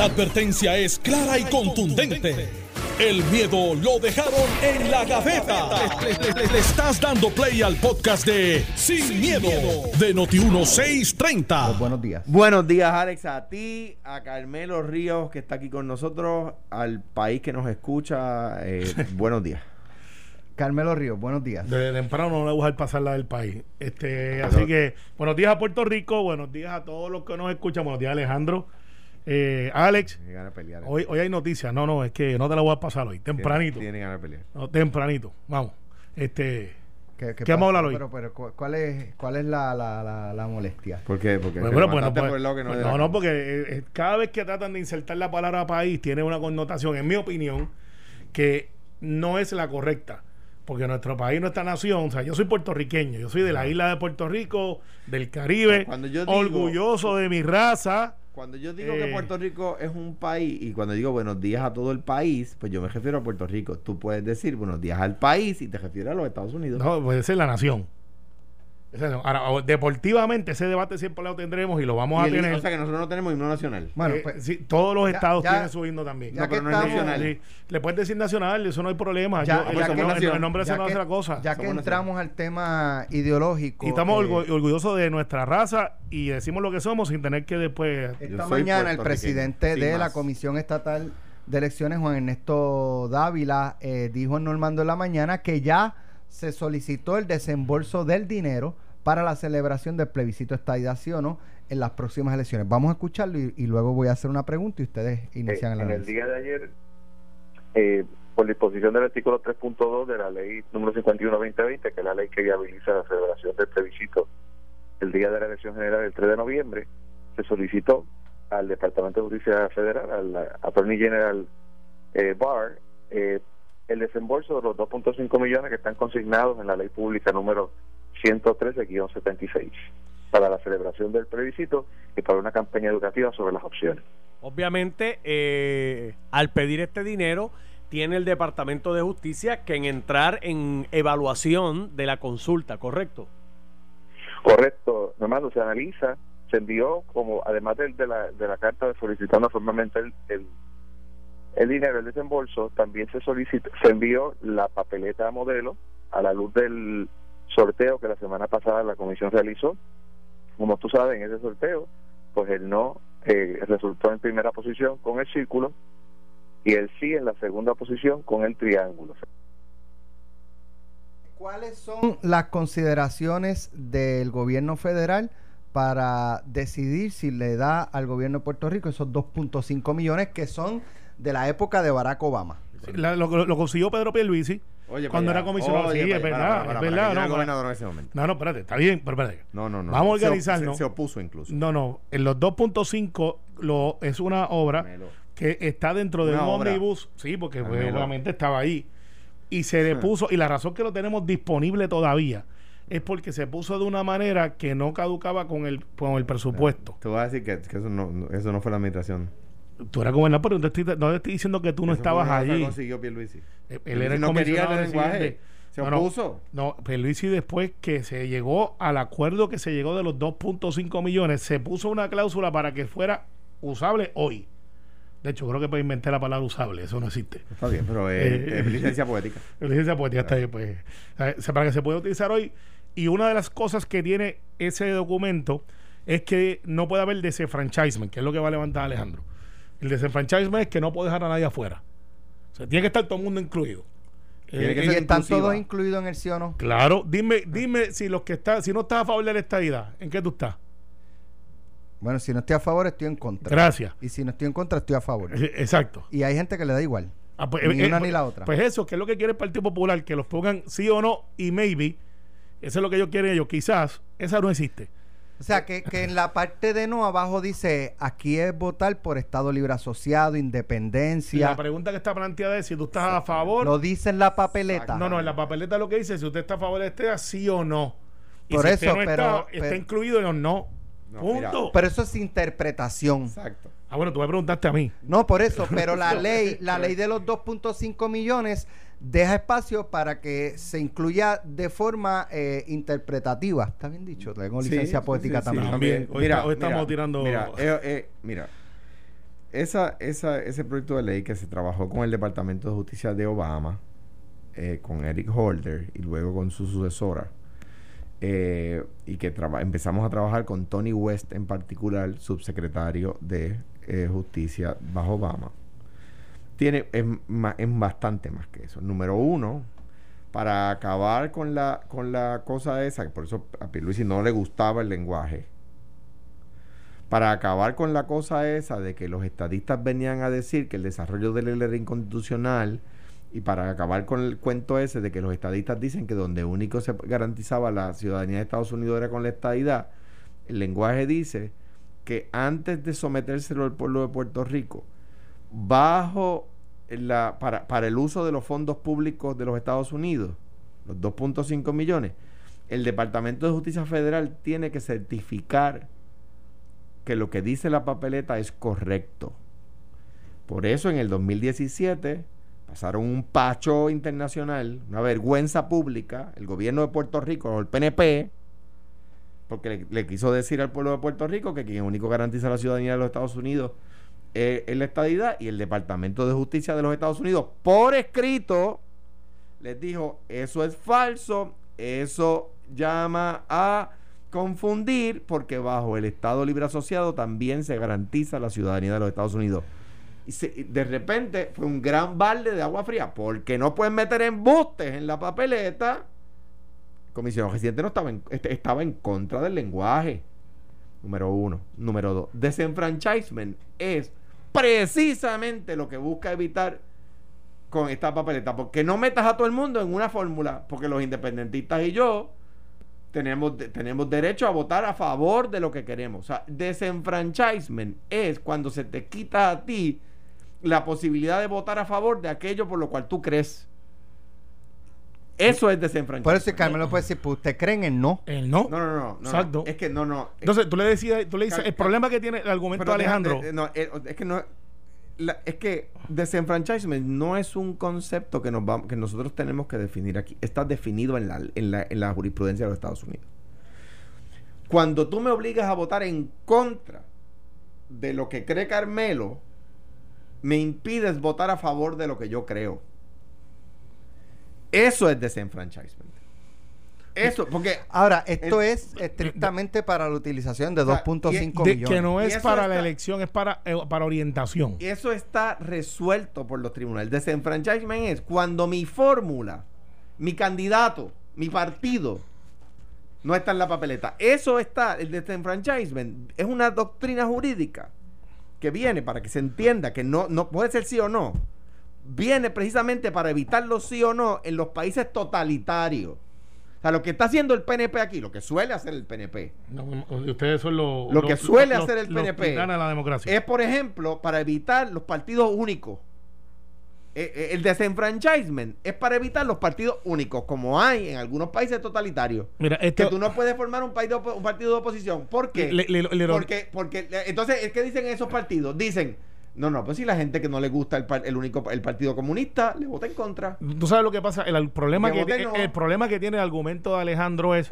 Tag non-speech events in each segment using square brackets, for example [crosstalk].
La advertencia es clara y contundente. El miedo lo dejaron en la gaveta. Le, le- le- le estás dando play al podcast de Sin, miedo, de Noti1630. Buenos días. Buenos días, Alex, a ti, a Carmelo Ríos, que está aquí con nosotros, al país que nos escucha. eh, [laughs] buenos días. Carmelo Ríos, buenos días. De temprano no le voy a dejar pasar la del país. Este, así que, buenos días a Puerto Rico, buenos días a todos los que nos escuchan, buenos días Alejandro. Eh, Alex, Tiene ganas de pelear. hoy, hoy hay noticias. No, no, es que no te la voy a pasar hoy, tempranito. Tiene, tiene ganas de pelear. No, tempranito. Vamos. Este, ¿Qué, ¿Qué vamos a hablar hoy? Pero, pero, ¿cu- ¿cuál es, cuál es la, la, la, la molestia? ¿Por qué? Porque Bueno, bueno, pues no, por el lado que no pues no, no, porque eh, eh, cada vez que tratan de insertar la palabra país tiene una connotación, en mi opinión, que no es la correcta. Porque nuestro país, nuestra nación, o sea, yo soy puertorriqueño, yo soy de la isla de Puerto Rico, del Caribe, Cuando yo digo- orgulloso de mi raza. Cuando yo digo Eh. que Puerto Rico es un país y cuando digo buenos días a todo el país, pues yo me refiero a Puerto Rico. Tú puedes decir buenos días al país y te refieres a los Estados Unidos. No, puede ser la nación. Ahora, deportivamente, ese debate siempre lo tendremos y lo vamos Y a el- tener. o sea que nosotros no tenemos himno nacional. Bueno, Eh, pues, sí, todos los ya- estados ya- tienen su himno también. ya No, que pero no es estamos- nacional. Sí, le puedes decir nacional, eso no hay problema. Ya- Yo- ya el, que- el- el nombre ya se no que- hace la cosa. ya que Somos entramos al tema ideológico. y estamos eh, orgu- orgullosos de nuestra raza y decimos lo que somos sin tener que después. Esta mañana el presidente de la. Comisión Estatal de Elecciones, Juan Ernesto Dávila, eh, dijo en Normando en la mañana que ya se solicitó el desembolso del dinero para la celebración del plebiscito estadidad sí o no en las próximas elecciones. Vamos a escucharlo y, y luego voy a hacer una pregunta y ustedes inician Eh, el en el día de ayer, eh, por disposición del artículo 3.2 de la ley número 51-2020, que es la ley que viabiliza la celebración del plebiscito el día de la elección general el 3 de noviembre, se solicitó al Departamento de Justicia Federal, al Attorney General eh, Barr, eh, el desembolso de los 2.5 millones que están consignados en la ley pública número 113-76 para la celebración del plebiscito y para una campaña educativa sobre las opciones. Obviamente, eh, al pedir este dinero, tiene el Departamento de Justicia que en entrar en evaluación de la consulta, ¿correcto? Correcto, hermano, se analiza, se envió como, además del- de, la, de la carta solicitando formalmente el, el, el dinero, el desembolso, también se solicitó, se envió la papeleta modelo a la luz del sorteo que la semana pasada la comisión realizó. Como tú sabes, en ese sorteo, pues el no eh, resultó en primera posición con el círculo y el sí en la segunda posición con el triángulo. ¿Cuáles son las consideraciones del gobierno federal para decidir si le da al gobierno de Puerto Rico esos 2.5 millones que son de la época de Barack Obama? La- lo, lo consiguió Pedro Pierluisi Oye, cuando para era comisionado. Oye, sí, para es verdad, Para, para, es verdad. no, para- gobernador en ese momento. no, no, espérate, está bien, pero espérate. No, no, no. Vamos a organizarnos. Se, se opuso incluso. No, no, en los 2.5 lo, es una obra Melo. que está dentro de Una un omnibus, sí, porque pues, obviamente estaba ahí. Y se le puso, y la razón que lo tenemos disponible todavía es porque se puso de una manera que no caducaba con el, con el presupuesto. Te voy a decir que, que eso, no, no- eso no fue la administración. Tú eras gobernador, pero no te estoy, no te estoy diciendo que tú no Eso estabas allí. consiguió Pierluisi. Él Pierluisi era el no quería el lenguaje. Se No, no. opuso. No, Pierluisi después que se llegó al acuerdo que se llegó de los 2.5 millones, se puso una cláusula para que fuera usable hoy. De hecho, creo que para inventar la palabra usable, eso no existe. Está bien, pero es, Eh, es licencia poética. [laughs] La licencia poética está ahí, pues, eh, para que se pueda utilizar hoy. Y una de las cosas que tiene ese documento es que no puede haber desenfranchisement, que es lo que va a levantar Alejandro. El desenfranchisement es que no puede dejar a nadie afuera. O sea, tiene que estar todo el mundo incluido. Que Eh, ¿Y ser están inclusiva. todos incluidos en el sí o no? Claro, dime, dime si los que está, si no estás a favor de la estadidad, ¿en qué tú estás? Bueno, si no estoy a favor, estoy en contra. Gracias. Y si no estoy en contra, estoy a favor. Eh, Exacto. Y hay gente que le da igual. Ah, pues, Ni eh, una eh, ni la otra. Pues eso, que es lo que quiere el Partido Popular, que los pongan sí o no y maybe. Eso es lo que ellos quieren ellos. Quizás esa no existe. O sea, que, que en la parte de no abajo dice, aquí es votar por Estado Libre Asociado, Y independencia. la pregunta que está planteada es si tú estás a favor. Lo dice en la papeleta. No, no, en la papeleta lo que dice es si usted está a favor de este, sí o no. Y Por si eso, usted no pero- está, pero- está incluido o no. No, Punto. mira. Pero eso es interpretación. Exacto. Ah, bueno, tú me preguntaste a mí. No, por eso, pero la [laughs] ley, la ley de los 2.5 millones deja espacio para que se incluya de forma eh, interpretativa. Está bien dicho, tengo licencia sí, poética sí, sí. también. También. Hoy está- hoy estamos tirando- Mira, eh, eh, mira, esa, esa, ese proyecto de ley que se trabajó con el Departamento de Justicia de Obama, eh, con Eric Holder y luego con su sucesora, eh, y que empezamos a trabajar con Tony West en particular, subsecretario de eh, Justicia bajo Obama, tiene, es, es bastante más que eso. Número uno, para acabar con la, con la cosa esa, que por eso a Pierluisi no le gustaba el lenguaje, para acabar con la cosa esa de que los estadistas venían a decir que el desarrollo de la ley era inconstitucional y para acabar con el cuento ese de que los estadistas dicen que donde único se garantizaba la ciudadanía de Estados Unidos era con la estadidad, el lenguaje dice que antes de sometérselo al pueblo de Puerto Rico, bajo la, para, para el uso de los fondos públicos de los Estados Unidos, los 2.5 millones, el Departamento de Justicia Federal tiene que certificar que lo que dice la papeleta es correcto. Por eso en el 2017 pasaron un pacho internacional, una vergüenza pública, el gobierno de Puerto Rico, el PNP, porque le, quiso decir al pueblo de Puerto Rico que quien único garantiza la ciudadanía de los Estados Unidos es, es la estadidad y el Departamento de Justicia de los Estados Unidos, por escrito, les dijo, eso es falso, eso llama a confundir porque bajo el Estado Libre Asociado también se garantiza la ciudadanía de los Estados Unidos. Y de repente fue un gran balde de agua fría porque no pueden meter embustes en la papeleta. El comisionado residente no estaba en, este, estaba en contra del lenguaje. Número uno. Número dos. Desenfranchisement es precisamente lo que busca evitar con esta papeleta. Porque no metas a todo el mundo en una fórmula. Porque los independentistas y yo tenemos, tenemos derecho a votar a favor de lo que queremos. O sea, desenfranchisement es cuando se te quita a ti la posibilidad de votar a favor de aquello por lo cual tú crees. Eso es desenfranchisement. Por eso Carmen lo puede decir, pues usted cree en el no. El no. No, no, no. no Exacto. es que no, no. Entonces tú le decías, tú le dices, el problema que tiene el argumento de Alejandro. no, eh, es que no es que desenfranchisement no es un concepto que, nos que nosotros tenemos que definir aquí. Está definido en la, en, la, en la jurisprudencia de los Estados Unidos. Cuando tú me obligas a votar en contra de lo que cree Carmelo, me impides votar a favor de lo que yo creo. Eso es desenfranchisement. Eso, porque. Ahora, esto es estrictamente para la utilización de 2.5 millones. Que no es para la elección, es para, eh, para orientación. Y eso está resuelto por los tribunales. El desenfranchisement es cuando mi fórmula, mi candidato, mi partido, no está en la papeleta. Eso está, el desenfranchisement es una doctrina jurídica que viene para que se entienda que no, no puede ser sí o no. Viene precisamente para evitar los sí o no en los países totalitarios. O sea, lo que está haciendo el PNP aquí, lo que suele hacer el PNP. ustedes son lo, lo que suele hacer el PNP. la democracia. Es, por ejemplo, para evitar los partidos únicos. Eh, eh, el desenfranchisement es para evitar los partidos únicos, como hay en algunos países totalitarios. Mira, que tú no puedes formar un, partido, un partido de oposición. ¿Por qué? porque, porque, entonces, ¿qué dicen esos partidos? Dicen no, no, pues si la gente que no le gusta el, el único el Partido Comunista le vota en contra. Tú sabes lo que pasa, el, problema que el, problema que tiene el argumento de Alejandro es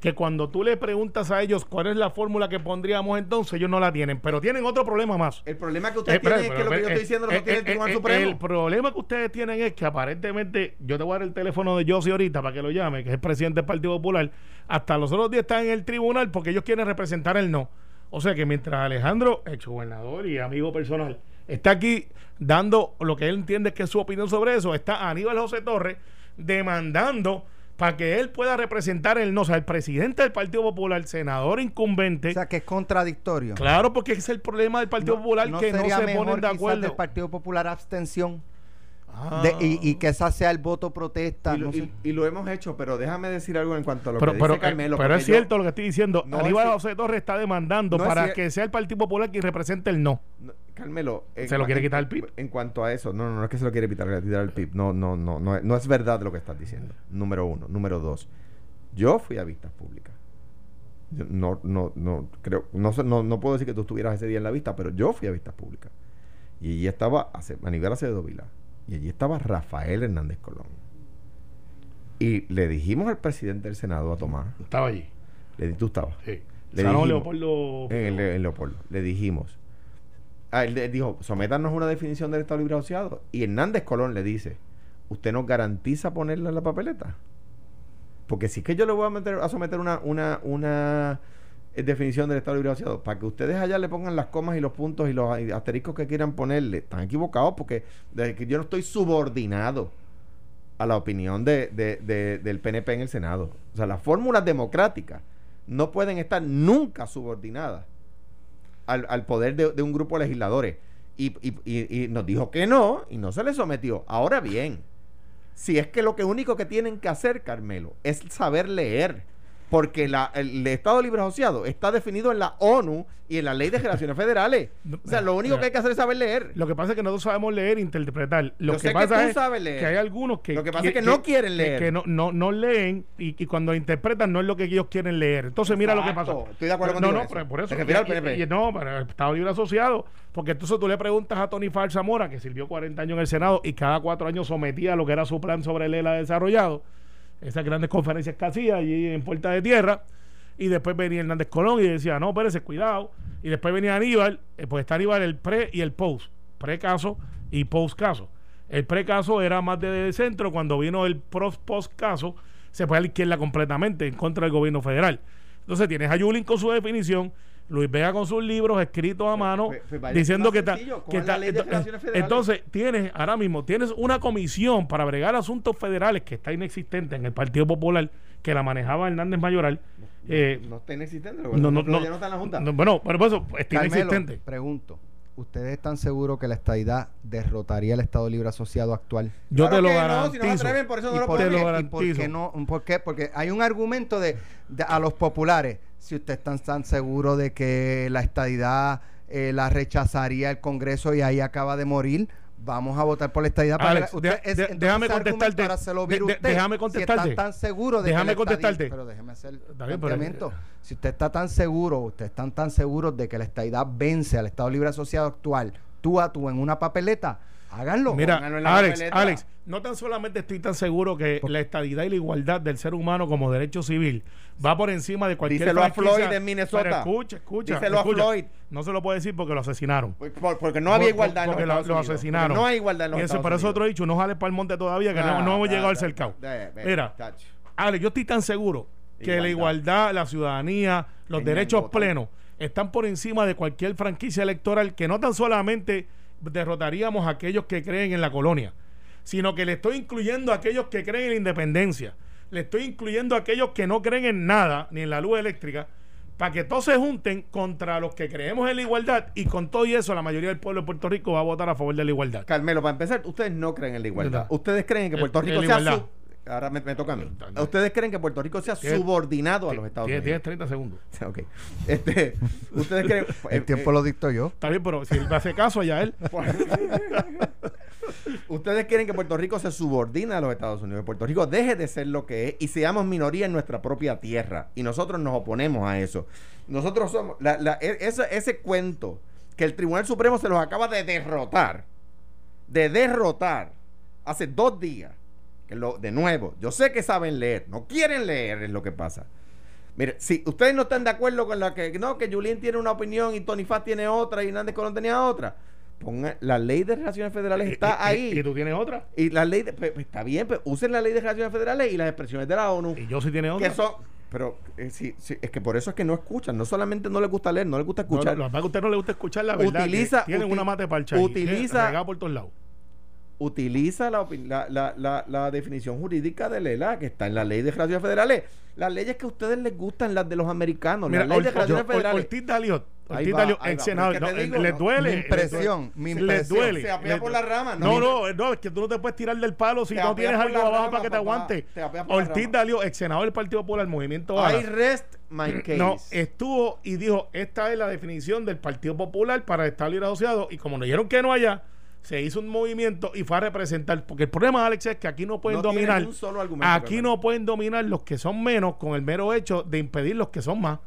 que cuando tú le preguntas a ellos cuál es la fórmula que pondríamos entonces, ellos no la tienen, pero tienen otro problema más. El problema que ustedes eh, tienen es que lo que yo estoy diciendo lo eh, tiene el eh, Tribunal Supremo. El problema que ustedes tienen es que aparentemente, yo te voy a dar el teléfono de Josie ahorita para que lo llame, que es el presidente del Partido Popular, hasta los otros días están en el tribunal porque ellos quieren representar el no. O sea que mientras Alejandro, ex gobernador y amigo personal, está aquí dando lo que él entiende que es su opinión sobre eso. Está Aníbal José Torres demandando para que él pueda representar el no, o sea, el presidente del Partido Popular, senador incumbente. O sea, que es contradictorio. Claro, porque es el problema del Partido Popular que no se ponen de acuerdo. del Partido Popular abstención. Y, que esa sea el voto protesta. Y lo, hemos hecho, pero déjame decir algo en cuanto a lo que dice Carmelo. Pero es cierto lo que estoy diciendo. Aníbal José Torres está demandando para que sea el Partido Popular quien represente el no. Carmelo. ¿Se lo quiere quitar el PIB? En cuanto a eso, no, no, no es que se lo quiere quitar, el PIB. No, no, no, no, no es verdad lo que estás diciendo. Número uno. Número dos. Yo fui a vistas públicas. no, no, no, creo, no, no, no puedo decir que tú estuvieras ese día en la vista, pero yo fui a vistas públicas. Y allí estaba Aníbal Acevedo Vila. Y allí estaba Rafael Hernández Colón. Y le dijimos al presidente del Senado, a Tomás. Estaba allí. Le, tú estabas. Sí. Le dijimos, Leopoldo. En, en Leopoldo. Le dijimos, ah, él, él dijo, sométanos una definición del Estado Libre Asociado. Y Hernández Colón le dice, ¿usted nos garantiza ponerla en la papeleta? Porque si es que yo le voy a, meter, a someter una, una, una definición del Estado Libre Asociado, para que ustedes allá le pongan las comas y los puntos y los asteriscos que quieran ponerle, están equivocados porque yo no estoy subordinado a la opinión de, de- de- del PNP en el Senado. O sea, las fórmulas democráticas no pueden estar nunca subordinadas al, poder de, un grupo de legisladores. Y- y nos dijo que no, y no se le sometió. Ahora bien, si es que lo que único que tienen que hacer, Carmelo, es saber leer. Porque la- el, Estado Libre Asociado está definido en la ONU y en la Ley de Relaciones [laughs] Federales. O sea, lo único mira. que hay que hacer es saber leer. Lo que pasa es que nosotros sabemos leer e interpretar. Lo Yo que que pasa tú es sabes leer. que hay algunos que. Lo que pasa es que no quieren leer. Que no, no, no leen y, y cuando interpretan no es lo que ellos quieren leer. Entonces, mira lo que pasa. Exacto. Estoy de acuerdo contigo No, no, eso. por eso. Y- PNP. y no, para el Estado Libre Asociado. Porque entonces tú le preguntas a Tony Far Zamora, que sirvió 40 años en el Senado y cada cuatro años sometía a lo que era su plan sobre el ELA desarrollado. Esas grandes conferencias que hacía allí en Puerta de Tierra. Y después venía Hernández Colón y decía, no, espérese, cuidado. Y después venía Aníbal, eh, pues está Aníbal el pre y el post. Pre-caso y post-caso. El pre-caso era más de centro, cuando vino el post-caso, se fue a la izquierda completamente en contra del gobierno federal. Entonces tienes a Yulín con su definición, Luis Vega con sus libros escritos a mano, pues, pues diciendo que está... sencillo, que entonces tienes, ahora mismo, tienes una comisión para bregar asuntos federales que está inexistente en el Partido Popular, que la manejaba Hernández Mayoral. eh, no está inexistente. Lo no, no, ya no, no está en la Junta. no, bueno, pero por eso está Carmelo, inexistente. pregunto. ¿Ustedes están seguros que la estadidad derrotaría el Estado Libre Asociado actual? Yo Claro te lo no, garantizo. si no se atreven, por eso no ¿Y lo por, lo qué, garantizo. y por qué no? ¿Por qué? Porque hay un argumento de, de- a los populares. Si ustedes están tan seguros de que la estadidad eh, la rechazaría el Congreso y ahí acaba de morir, vamos a votar por la estadidad. para Alex, usted- de- es- déjame contestarte. lo De- de- usted. déjame Si contestarte. están tan seguros de Déjame que contestarte. pero déjeme hacer el Está planteamiento. Si usted está tan seguro, ustedes están tan seguros de que la estadidad vence al Estado Libre Asociado actual, tú a tú en una papeleta, háganlo. Mira, en la Alex, papeleta. Alex, no tan solamente estoy tan seguro que la estadidad y la igualdad del ser humano como derecho civil va por encima de cualquier Díselo a Floyd en Minnesota. pero escucha, escucha. Díselo a escucha. Floyd. No se lo puede decir porque lo asesinaron. Por- por- porque no había Por- igualdad en los porque lo- asesinaron. Porque No hay igualdad en los Y eso, Estados pero eso Unidos. otro dicho, no jales para el monte todavía, que no, Ah, no hemos ah, llegado al cercado. Mira. Alex, yo estoy tan seguro que la igualdad, la ciudadanía, los derechos plenos están por encima de cualquier franquicia electoral que no tan solamente derrotaríamos a aquellos que creen en la colonia, sino que le estoy incluyendo a aquellos que creen en la independencia, le estoy incluyendo a aquellos que no creen en nada, ni en la luz eléctrica, para que todos se junten contra los que creemos en la igualdad y con todo y eso la mayoría del pueblo de Puerto Rico va a votar a favor de la igualdad. Carmelo, para empezar, ustedes no creen en la igualdad. Ustedes creen que Puerto Rico sea su- Ahora me, me toca a mí. Ustedes creen que Puerto Rico sea subordinado a los Estados Unidos. tienes 30 segundos. [laughs] Ok. Este, ustedes creen. [laughs] El tiempo lo dicto yo. Está bien, pero si él me hace caso allá él. [laughs] Ustedes quieren que Puerto Rico se subordine a los Estados Unidos, que Puerto Rico deje de ser lo que es y seamos minoría en nuestra propia tierra. Y nosotros nos oponemos a eso. Nosotros somos. la- la- e- ese, ese cuento que el Tribunal Supremo se los acaba de derrotar, de derrotar hace dos días. Lo, de nuevo, yo sé que saben leer, no quieren leer, es lo que pasa. Mire, si ustedes no están de acuerdo con la que no, que Julín tiene una opinión y Tony Faz tiene otra y Hernández Colón tenía otra, pongan la ley de relaciones federales está Y- y- ahí. Y, tú tienes otra. Y la ley, de- pues, pues, está bien, pues usen la ley de relaciones federales y las expresiones de la ONU. Y yo sí tiene otra. Que son, pero eh, sí, sí, es que por eso es que no escuchan. No solamente no les gusta leer, no les gusta escuchar. no, lo es que a usted no le gusta escuchar la verdad. Utiliza- que tienen uti- una mate parcha. utiliza- Regado por todos lados. Utiliza la, la, la, la, definición jurídica de Lela, que está en la ley de relaciones federales. Las leyes que a ustedes les gustan, las de los americanos, Mira, las leyes de relaciones federales. Ortiz Daliot. Ortiz va, Daliot, ex senador. No, digo, les no, duele. mi les impresión, duele. mi Les impresión. duele. Se apea les por la rama, No, no, no, no, es que tú no te puedes tirar del palo si no tienes algo abajo rama, para que te aguante. Te Ortiz. Daliot, ex senador del Partido Popular, Movimiento I rest my case. No, estuvo y dijo, esta es la definición del Partido Popular para el Estado Libre Asociado. Y como nos dijeron que no allá, se hizo un movimiento y fue a representar. Porque el problema, Alex, es que aquí no pueden No dominar. un solo argumento, Aquí no pueden dominar los que son menos con el mero hecho de impedir los que son más.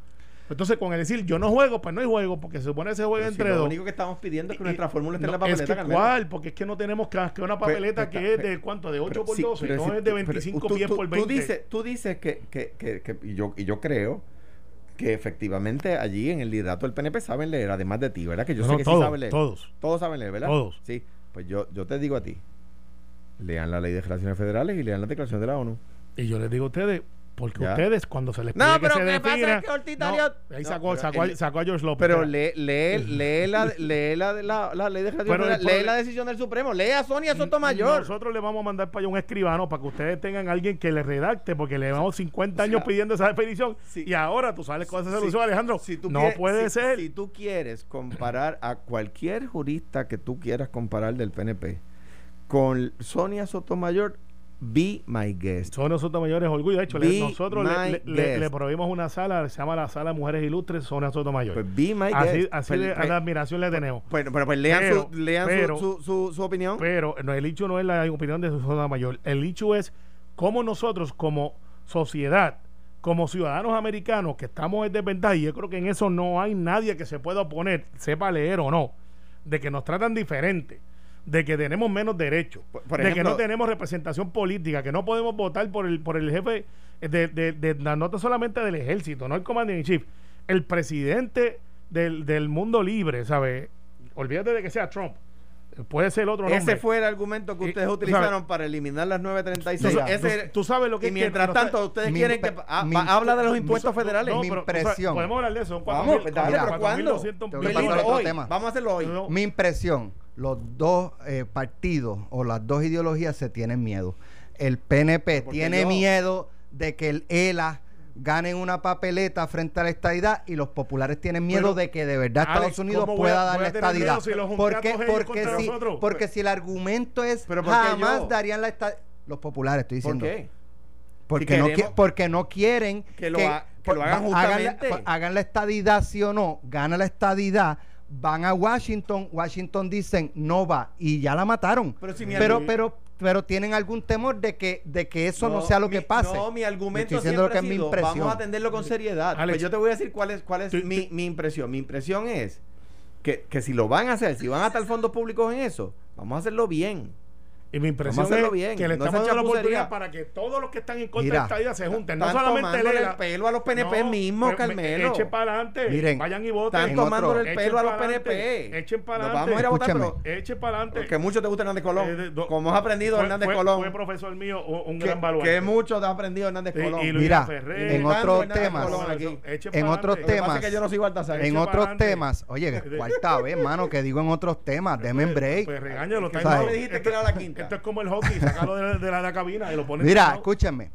Entonces, con el decir yo no juego, pues no hay juego, porque se supone que se juega Pero si entre lo dos. único que estamos pidiendo es que Y- nuestra fórmula esté en la no, es papeleta. que. ¿Cuál? Porque es que no tenemos que, que una papeleta Pues, que es de cuánto, de 8 Pero por sí, 12, pero no es de pero 25 tú- pies tú- por Tú 20. dices, tú dices que, que, que, que- y, yo, y yo creo que efectivamente allí en el liderato del PNP saben leer, además de ti, ¿verdad? Que yo No, sé que todos, sí saben leer. todos. Todos saben leer, ¿verdad? Todos. Sí. Pues yo, yo te digo a ti, lean la ley de relaciones federales y lean la declaración de la ONU. Y yo les digo a ustedes, porque Ya. ustedes cuando se les No, pide que pero se ¿qué pasa? defina- Es que Ortiz No, ahí No, sacó, pero sacó, a- el- sacó a George López. Pero espera. lee, lee, [laughs] lee, la, lee la, la, la ley de Pero el lee problema- la decisión del Supremo, lee a Sonia Sotomayor. Nosotros le vamos a mandar para allá un escribano para que ustedes tengan a alguien que le redacte, porque le llevamos 50 años pidiendo esa expedición. sí. Y ahora tú sales con esa solución, Alejandro. si tú no quieres- puede si- ser. Si tú quieres comparar a cualquier jurista que tú quieras comparar del PNP con Sonia Sotomayor, be my guest. Sonia Sotomayor es orgullo. De hecho, le- nosotros le, le- una sala, se llama la Sala Mujeres Ilustres Sonia Sotomayor. Pues be my así guest. así Pues- de, pues- de admiración le tenemos. Bueno, pero pues lean, Pero- su, lean su- pero- su, su, su opinión. Pero no, el hecho no es la opinión de Sotomayor. El hecho es cómo nosotros, como sociedad, como ciudadanos americanos que estamos en desventaja, y yo creo que en eso no hay nadie que se pueda oponer, sepa leer o no, de que nos tratan diferente, de que tenemos menos derechos, Por- por de que no tenemos representación política, que no podemos votar por el, por el jefe de, de, de- de- no solamente del ejército, no el commander in chief, el presidente del, del mundo libre, ¿sabes? Olvídate de que sea Trump. Puede ser otro nombre. Ese fue el argumento que ustedes tú utilizaron sabes- para eliminar las Tú, 936. sa- Ese- tú- tú sabes lo que y es mientras tanto, ustedes mi quieren que ah, mi- habla de los mi- impuestos federales. mi pero, tú impresión. podemos hablar de eso. Vamos, 4.000, dale, mira, pero ¿cuándo? 4.200 Tengo que Billy, pasar a hoy. Vamos hacerlo hoy. No, Mi impresión, los dos eh, partidos o las dos ideologías se tienen miedo. El PNP tiene yo- miedo de que el ELA gane en una papeleta frente a la estadidad y los populares tienen miedo Pero, de que de verdad Alex, Estados Unidos ¿cómo voy a- pueda dar la estadidad. si porque porque contra si, nosotros? porque si el argumento es Pero ¿por jamás yo? darían la estadidad los populares estoy ¿Por diciendo qué? porque Si no porque quieren Que lo ha- que lo hagan va- hagan la- justamente. hagan la estadidad sí o no, gana la estadidad, van a Washington, Washington dicen no va y ya la mataron. Pero si mi pero, argu- pero, pero tienen algún temor de que, de que eso no, sea lo mi- que pase. No, mi argumento Estoy diciendo lo siempre que ha es mi sido, impresión. vamos a atenderlo con seriedad. Alex. pues yo te voy a decir cuál es, cuál es Tú- mi, tú- mi impresión. Mi impresión es que, que si lo van a hacer, si van a estar fondos públicos en eso, vamos a hacerlo bien. Y mi impresión es bien, que le no estamos dando la oportunidad para que todos los que están en contra Mira, de esta idea se junten. No solamente Lela. el pelo a los PNP mismos, pues, Carmelo. Echen para adelante. Miren, vayan y voten. Están En tomándole el Echen pelo a los PNP. Echen para adelante. vamos a ir a votar, Escúchame. pero Echen para adelante. porque mucho te gusta Hernández Colón. Eh, do- como has aprendido fue- Hernández fue- Colón. Fue profesor mío, un, que, gran baluarte. que mucho te ha aprendido Hernández Y- Colón. y Luis Mira, Ferrer. en otros temas, en otros temas, no en otros temas, oye, [laughs] cuarta vez, mano, que digo en otros temas, denme break. Pues regáñalo. Que está no en- me dijiste que era la quinta. Esto es como el hockey, sácalo de, de la, de la cabina y lo pones. Mira, escúchenme.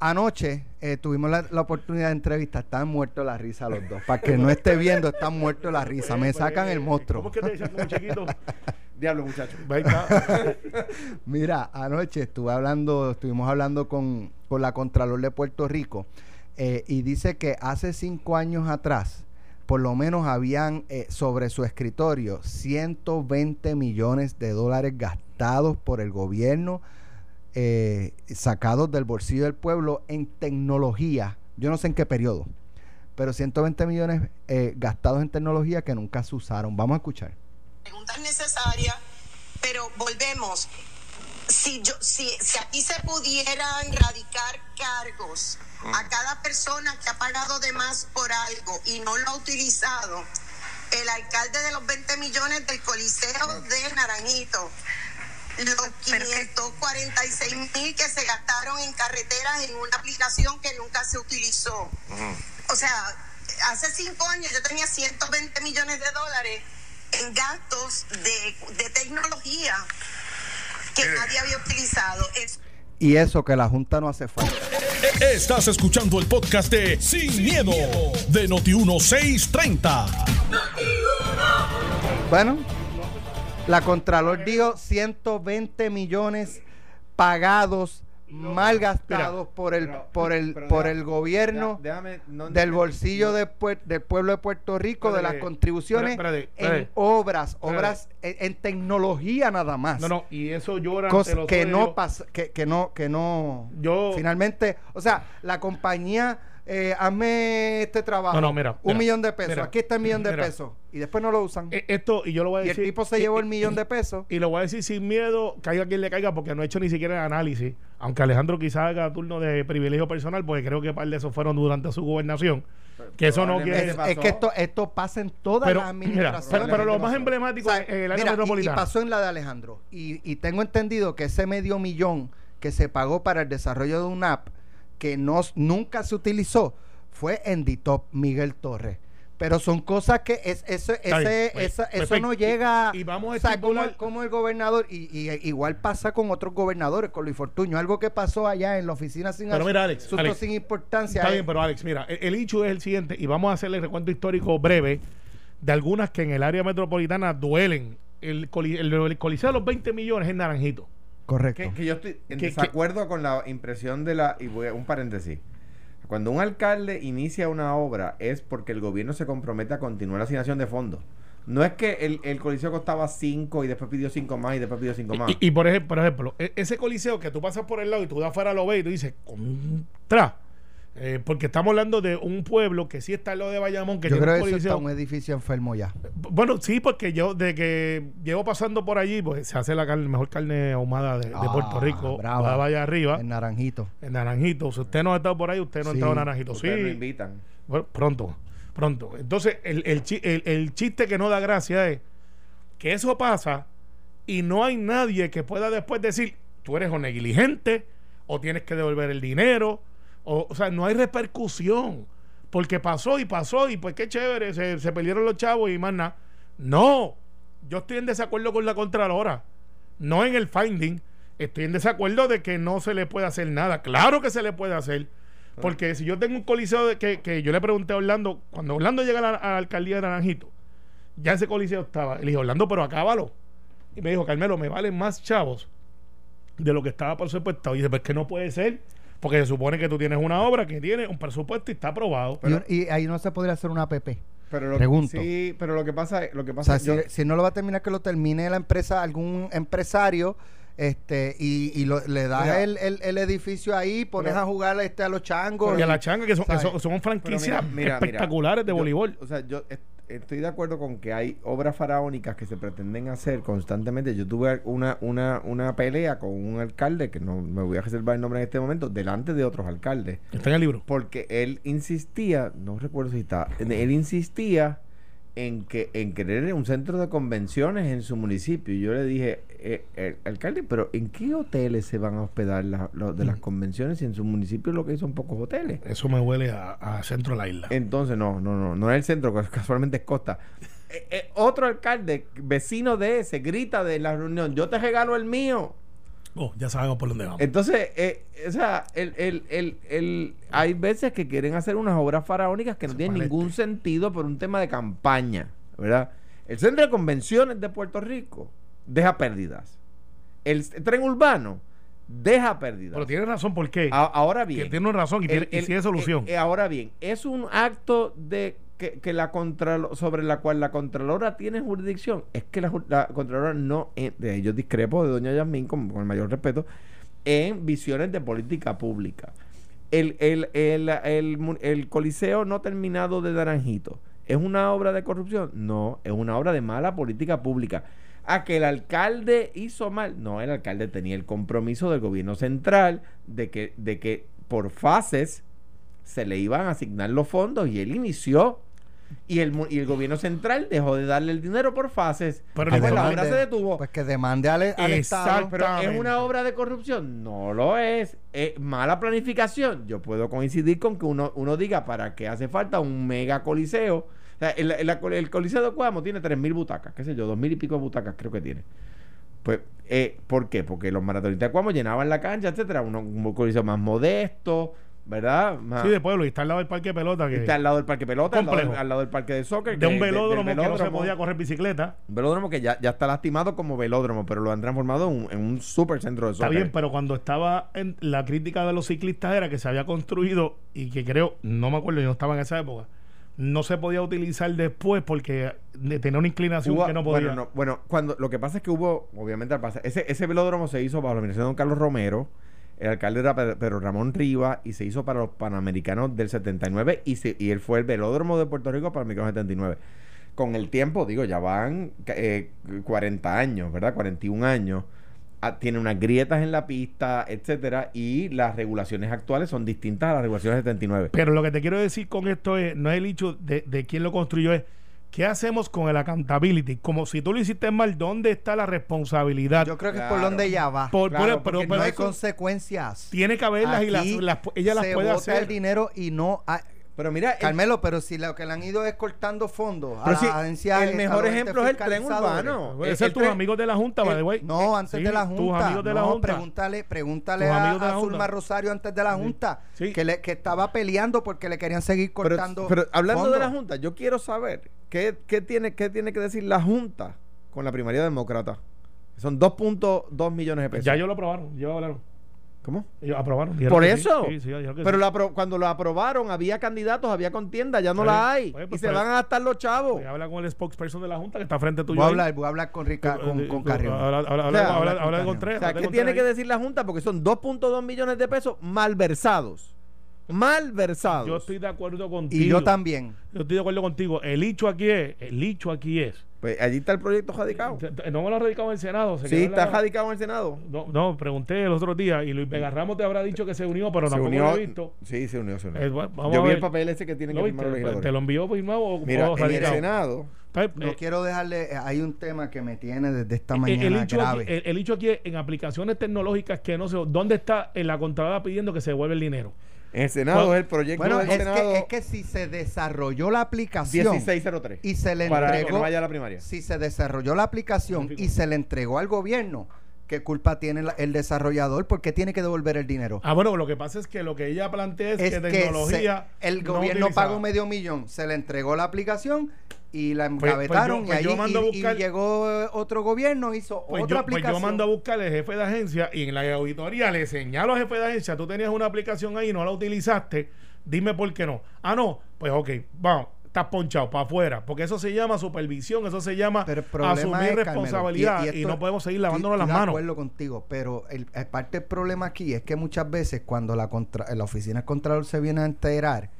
Anoche eh, tuvimos la, la oportunidad de entrevista. Están muertos la risa los dos. Para que no esté viendo, están muertos la risa. Me Pues, sacan el ¿Cómo monstruo. es que te como chiquito? [laughs] Diablo, muchacho. Está. [laughs] Mira, anoche estuve hablando, estuvimos hablando con, con la Contralor de Puerto Rico eh, y dice que hace cinco años atrás, por lo menos habían eh, sobre su escritorio 120 millones de dólares gastados por el gobierno, eh, sacados del bolsillo del pueblo en tecnología. Yo no sé en qué periodo, pero 120 millones eh, gastados en tecnología que nunca se usaron. Vamos a escuchar. preguntas necesarias, pero volvemos. Si, yo, si, si aquí se pudieran radicar cargos a cada persona que ha pagado de más por algo y no lo ha utilizado, el alcalde de los 20 millones del Coliseo de Naranjito, los 546 mil que se gastaron en carreteras en una aplicación que nunca se utilizó. O sea, hace cinco años yo tenía 120 millones de dólares en gastos de, de tecnología que nadie había utilizado. Es- Y eso que la Junta no hace falta. Estás escuchando el podcast de Sin, miedo, de Noti1630. Bueno, la Contralor dijo 120 millones pagados, mal gastados por el pero- por el por el gobierno deja- déjame- no- del bolsillo no- de pue- del pueblo de Puerto Rico de las contribuciones en obras, obras en, en tecnología nada más. No, no, y eso llora que no pasa, que, que no, que no. Yo- finalmente, o sea, la compañía eh, hazme este trabajo. No, no, mira, Un mira, millón de pesos. mira, Aquí está el millón de mira. pesos. Y después no lo usan. Eh, Esto, y yo lo voy a y el decir. tipo se llevó el millón de pesos. Y lo voy a decir sin miedo, caiga quien le caiga, porque no he hecho ni siquiera el análisis. Aunque Alejandro quizás haga turno de privilegio personal, porque creo que par de esos fueron durante su gobernación. Que eso no quiere. Es, es que esto, esto pasa en todas las administraciones. pero, pero lo más emblemático O sea, es el área mira, y- y, metropolitana. pasó en la de Alejandro. Y, y tengo entendido que ese medio millón que se pagó para el desarrollo de una app que no, nunca se utilizó fue en DITOP Miguel Torres. Pero son cosas que es, ese, pues, esa- eso perfecto. no llega. Y- y vamos a o sea, como, estipular- el- como el gobernador, y, y igual pasa con otros gobernadores, con Luis Fortuño, algo que pasó allá en la oficina sin Pero mira, Alex, Alex, sin importancia. Está eh, bien, pero Alex, mira, el, el hecho es el siguiente, y vamos a hacerle recuento histórico breve de algunas que en el área metropolitana duelen. El, coli- el, el coliseo de los 20 millones es naranjito. Correcto. Que, que yo estoy en Que- desacuerdo con la impresión de la. Y voy a un paréntesis. Cuando un alcalde inicia una obra es porque el gobierno se compromete a continuar la asignación de fondos. No es que el, el coliseo costaba 5 y después pidió 5 más y después pidió 5 más. Y, y por, ejemplo, por ejemplo, e- ese coliseo que tú pasas por el lado y tú de afuera lo ves y tú dices, contra. Eh, porque estamos hablando de un pueblo que sí está en lo de Bayamón, que Yo tiene creo un que eso está un edificio enfermo ya. Bueno, sí, porque yo de que llevo pasando por allí, pues se hace la carne, mejor carne ahumada de, de Ah, Puerto Rico. brava. Va vaya arriba, En naranjito. en Naranjito. Si usted no ha estado por ahí, usted no ha Sí. entrado en Naranjito. Ustedes lo Sí, invitan. bueno, pronto, pronto. Entonces, el, el, el- el chiste que no da gracia es que eso pasa y no hay nadie que pueda después decir, tú eres o negligente o tienes que devolver el dinero. O, o sea, no hay repercusión. Porque pasó y pasó y pues qué chévere, se, se perdieron los chavos y más nada. No, yo estoy en desacuerdo con la Contralora. No en el finding. Estoy en desacuerdo de que no se le puede hacer nada. Claro que se le puede hacer. Porque si yo tengo un coliseo de que, que yo le pregunté a Orlando, cuando Orlando llega a la, a la alcaldía de Naranjito, ya ese coliseo estaba. Le dije, Orlando, pero acábalo. Y me dijo, Carmelo, me valen más chavos de lo que estaba presupuestado. Y dije, pues que no puede ser. Porque se supone que tú tienes una obra que tiene un presupuesto y está aprobado. Y ahí no se podría hacer una APP. Pero lo, Pregunto. Sí, pero lo que pasa, lo que O pasa sea, yo- si, si no lo va a terminar, que lo termine la empresa, algún empresario, este, y, y lo- le das Mira. el, el- el edificio ahí, pones Pero- a jugar este, a los changos. y a la changa, que son, que son, son franquicias mira, espectaculares de yo- voleibol. O sea, yo estoy de acuerdo con que hay obras faraónicas que se pretenden hacer constantemente. Yo tuve una, una, una pelea con un alcalde, que no me voy a reservar el nombre en este momento, delante de otros alcaldes. Está en el libro. Porque él insistía, no recuerdo si está, él insistía en que en querer un centro de convenciones en su municipio. Yo le dije, eh, eh, alcalde, pero ¿en qué hoteles se van a hospedar la- de las convenciones si en su municipio lo que hay son pocos hoteles? Eso me huele a, a centro de la isla. Entonces, no, no, no, no es el centro, [laughs] casualmente es Costa. Eh, eh, otro alcalde, vecino de ese, grita de la reunión, yo te regalo el mío. Oh, ya sabemos por dónde vamos. Entonces, eh, o sea, el, el, el, el- hay veces que quieren hacer unas obras faraónicas que no Se tienen ningún sentido por un tema de campaña, ¿verdad? El centro de convenciones de Puerto Rico deja pérdidas. El tren urbano deja pérdidas. Pero tiene razón, ¿por qué? A- ahora Que bien. tiene razón y, tiene, y solución. eh, eh, ahora bien, es un acto de que, que la Contralo- sobre la cual la Contralora tiene jurisdicción. Es que la, Contralora no, eh, de ellos discrepo de doña Yasmín con, con el mayor respeto, en visiones de política pública. El, el, el, el Coliseo no terminado de Naranjito, ¿es una obra de corrupción? No, es una obra de mala política pública. A que el alcalde hizo mal. No, el alcalde tenía el compromiso del gobierno central de que, de que por fases se le iban a asignar los fondos y él inició. Y el, y el gobierno central dejó de darle el dinero por fases. Pero Pues le la obra se detuvo. Pues que demande al, al Estado. Pero es una obra de corrupción. No lo es. Es mala planificación. Yo puedo coincidir con que uno, uno diga para qué hace falta un mega coliseo. O sea, el, el- el coliseo de Cuamo tiene 3.000 butacas, qué sé yo, 2.000 y pico de butacas creo que tiene. Pues, eh, ¿por qué? Porque los maratonistas de Cuamo llenaban la cancha, etcétera. Uno, un coliseo más modesto, ¿verdad? Más, Sí, de pueblo, y está al lado del parque de pelota. Que, está al lado del parque pelota, al lado, del- al lado del parque de soccer. de un velódromo, del que no se velódromo. podía correr bicicleta. Un velódromo que ya, ya está lastimado como velódromo, pero lo han transformado en un, en un super centro de Está soccer. bien, pero cuando estaba en la crítica de los ciclistas era que se había construido y que creo, no me acuerdo, yo no estaba en esa época, no se podía utilizar después porque de- tenía una inclinación Hubo- que no podía. Bueno, no, bueno, cuando lo que pasa es que hubo, obviamente, al pasar, ese, ese velódromo se hizo bajo la administración de don Carlos Romero. El alcalde era Pe- Pedro Ramón Rivas y se hizo para los Panamericanos del 79 y, se- y él fue el velódromo de Puerto Rico para el Panamericanos 79. Con el tiempo, digo, ya van eh, 40 años, ¿verdad? 41 años. Ah, tiene unas grietas en la pista, etcétera, y las regulaciones actuales son distintas a las regulaciones del 79. Pero lo que te quiero decir con esto es, no es el hecho de, de quién lo construyó, es qué hacemos con el accountability. Como si tú lo hiciste mal, ¿dónde está la responsabilidad? Yo creo que es por donde ella va. Por- pero, no hay consecuencias. tiene que haberlas y las, las- ella las se puede bota hacer. el dinero y no hay- Pero mira, el- Carmelo, pero si lo que le han ido es cortando fondos a Pero las agencias el mejor ejemplo es el tren urbano. Ser el tus amigos de la Junta, by the way. No, antes Sí, de la tus Junta. amigos de no, la Junta. pregúntale, pregúntale Tus a, amigos de la a. Zulma Rosario antes de la Junta Sí. que, le, que estaba peleando porque le querían seguir Pero, cortando. pero hablando de la. Junta, yo quiero saber qué, qué tiene, qué tiene que decir la Junta con la primaria demócrata. Son 2.2 millones de pesos. Ya ellos lo aprobaron, ya hablaron. ¿Cómo? Ellos aprobaron. Por eso. Sí, sí, Pero sí. la apro- cuando lo aprobaron había candidatos, había contienda, ya no la hay. Oye, y pues, se van a gastar los chavos. Pues habla con el spokesperson de la Junta que está frente tuyo. Voy a hablar, voy a hablar con Rica, con, con Carrión. Habla, habla, habla, O sea, habla- habla con. Contreras, O sea, ¿qué tiene que decir la Junta? Porque son 2.2 millones de pesos malversados. Malversados. Yo estoy de acuerdo contigo. Y yo también. Yo estoy de acuerdo contigo. El hecho aquí es, el hecho aquí es. Pues allí está el proyecto radicado. No me lo ha radicado en el Senado. se Sí, está la- radicado en el Senado. No, no, pregunté el otro día y Luis Vega Ramos te habrá dicho que se unió, pero se tampoco unió. lo he visto. Sí, se unió, se unió. Eh, bueno, vamos Yo a vi el papel ese que tienen ¿Lo que firmar los viste? ¿Te lo envió firmado o Mira, o en el? Senado. No eh, quiero dejarle, eh, hay un tema que me tiene desde esta mañana el, hecho grave. aquí, el, el hecho aquí es en aplicaciones tecnológicas que no sé, ¿dónde está en la Contralora pidiendo que se devuelva el dinero? En el Senado Bueno, el proyecto bueno, del es Senado que, es que si se desarrolló la aplicación 1603. y se le para que entregó, no vaya a la primaria. si se desarrolló la aplicación y se le entregó al gobierno, ¿qué culpa tiene la- el desarrollador? ¿Por qué tiene que devolver el dinero? Ah, bueno, lo que pasa es que lo que ella plantea es, es que que tecnología. se- el no gobierno utilizada. pagó medio millón, se le entregó la aplicación y la Pues- pues engavetaron yo- pues y, yo allí- mando a y- llegó otro gobierno, hizo Pues otra yo, pues aplicación. yo mando a buscar al jefe de agencia y en la auditoría le señalo al jefe de agencia, tú tenías una aplicación ahí y no la utilizaste, dime por qué no. Ah, no, pues ok, vamos, estás ponchado para afuera, porque eso se llama supervisión, eso se llama asumir es, Carmelo, responsabilidad y, esto- no podemos seguir lavándonos las estoy manos. de acuerdo contigo, pero el, el parte del problema aquí es que muchas veces cuando la contra, la oficina del Contralor se viene a enterar,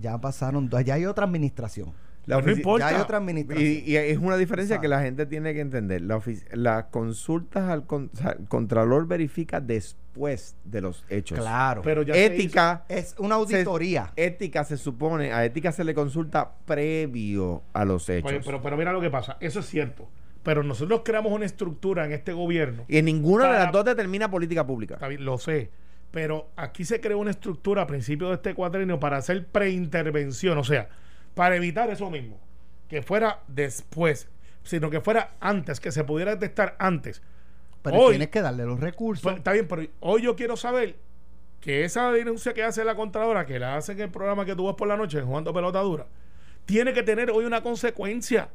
ya pasaron, ya hay otra administración. La no importa. Ya hay otra administración. Y, y es una diferencia que la gente tiene que entender. La las consultas al con- o sea, el Contralor verifica después de los hechos. claro. Pero ya Ética. es una auditoría. Ética se supone, a ética se le consulta previo a los hechos. Oye, pero, pero mira lo que pasa, eso es cierto. Pero nosotros creamos una estructura en este gobierno. y en ninguna de las dos determina política pública. Está bien, lo sé. Pero aquí se creó una estructura a principios de este cuatrenio para hacer preintervención, o sea, para evitar eso mismo, que fuera después, sino que fuera antes, que se pudiera detectar antes. Pero hoy- tienes que darle los recursos. Pues, está bien, pero hoy yo quiero saber que esa denuncia que hace la Contralora, que la hace en el programa que tú ves por la noche, jugando pelota dura, tiene que tener hoy una consecuencia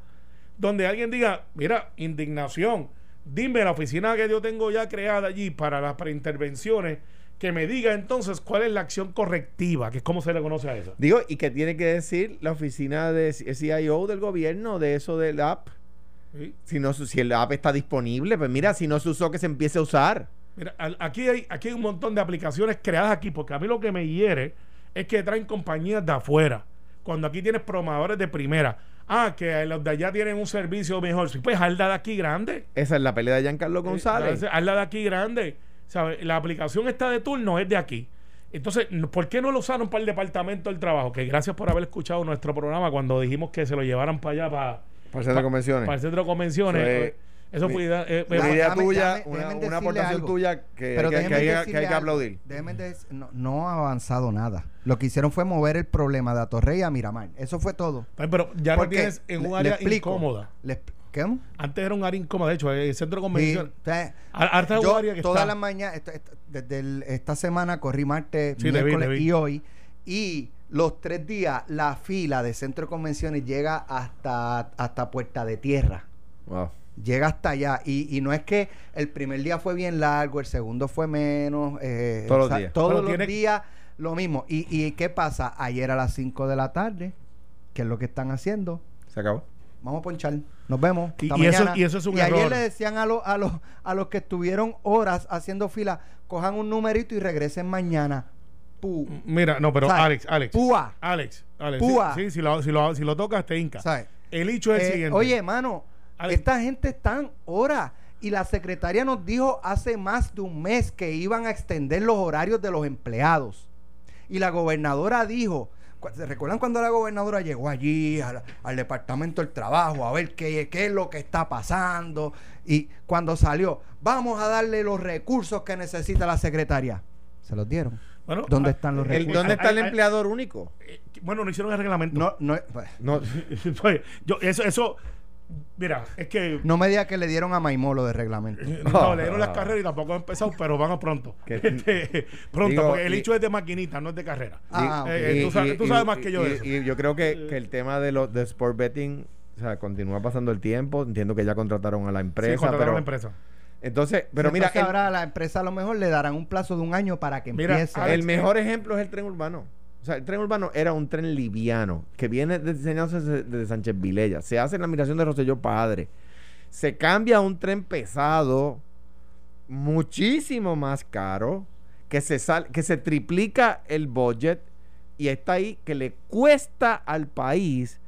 donde alguien diga, mira, indignación, dime la oficina que yo tengo ya creada allí para las preintervenciones, que me diga entonces cuál es la acción correctiva, que es como se le conoce a eso. Digo, ¿y qué tiene que decir la oficina de CIO del gobierno de eso del app? ¿Sí? Si, no, si el app está disponible, pues mira, si no se usó, que se empiece a usar. Mira, aquí hay, aquí hay un montón de aplicaciones creadas aquí, porque a mí lo que me hiere es que traen compañías de afuera. Cuando aquí tienes programadores de primera. Ah, que los de allá tienen un servicio mejor. Sí, pues hazla de aquí grande. Esa es la pelea de Giancarlo González. Entonces, hazla de aquí grande. ¿Sabe? La aplicación está de turno, es de aquí. Entonces, no- ¿por qué no lo usaron para el departamento del trabajo? Que gracias por haber escuchado nuestro programa cuando dijimos que se lo llevaran para allá, para, Para el centro de convenciones. para el centro de convenciones. Eso es- Eso fue idea- eh, Una idea déjame- tuya, déjame- una, una aportación algo. tuya que, Pero que- que hay, que hay que aplaudir. Dec- no, no ha avanzado nada. Lo que hicieron fue mover el problema de Atorrey a Miramar. Eso fue todo. Pero ya lo Porque, tienes en un le área explico, incómoda. le expl- ¿Qué? Antes era un área incómoda, de hecho, el centro de Sí, convención. o sea, yo área que todas está. las mañanas, esta- esta- desde el- esta semana corrí martes, Sí, miércoles vi. y hoy. Y los tres días la fila de centro de convenciones llega hasta, hasta Puerta de Tierra. Wow. Llega hasta allá. Y, y no es que el primer día fue bien largo, el segundo fue menos. eh, Todos los días. Todos Pero los tiene- días lo mismo. ¿Y, ¿Y qué pasa? Ayer a las 5 de la tarde, que es lo que están haciendo, Se acabó. vamos a ponchar. Nos vemos. Y- y eso- y eso es un ayer error. le decían a, los a, los a los que estuvieron horas haciendo fila, cojan un numerito y regresen mañana. Mira, no, pero ¿Sabes? Alex, Alex. Púa. Alex, Alex. Púa. Sí, sí, si, lo, si, lo, si lo tocas, te hinca. ¿Sabes? El hecho es el Eh, siguiente. oye, hermano, Alex. esta gente están horas. Y la secretaria nos dijo hace más de un mes que iban a extender los horarios de los empleados. Y la gobernadora dijo, ¿se recuerdan cuando la gobernadora llegó allí al, al departamento del trabajo a ver qué, qué es lo que está pasando? Y cuando salió, vamos a darle los recursos que necesita la secretaria. Se los dieron. Bueno, ¿Dónde ah, están los El- recursos? ¿Dónde está el empleador único? eh, bueno, no hicieron el reglamento. No, no, pues, No, [laughs] Pues, yo, eso, eso, mira, es que no me diga que le dieron a Maimolo de reglamento. no, le dieron las carreras y tampoco han empezado, pero van a pronto. [laughs] Que- [laughs] Este, pronto, Digo, porque el y- hecho es de maquinita, no es de carrera. Ah. Eh, eh, tú sabes- tú sabes más que yo de eso. y yo creo que, que el tema de los de sport betting, o sea, continúa pasando el tiempo. Entiendo que ya contrataron a la Sí, empresa, contrataron pero a la empresa. entonces, pero mira, Entonces el, ahora a la empresa a lo mejor le darán un plazo de un año para que Mira, empiece. Alex, el mejor ejemplo es el tren urbano. O sea, el tren urbano era un tren liviano que viene diseñado desde, Sánchez Vilella. Se hace en la admiración de Roselló Padre. Se cambia a un tren pesado, muchísimo más caro, que se, sal, que se triplica el budget y está ahí que le cuesta al país.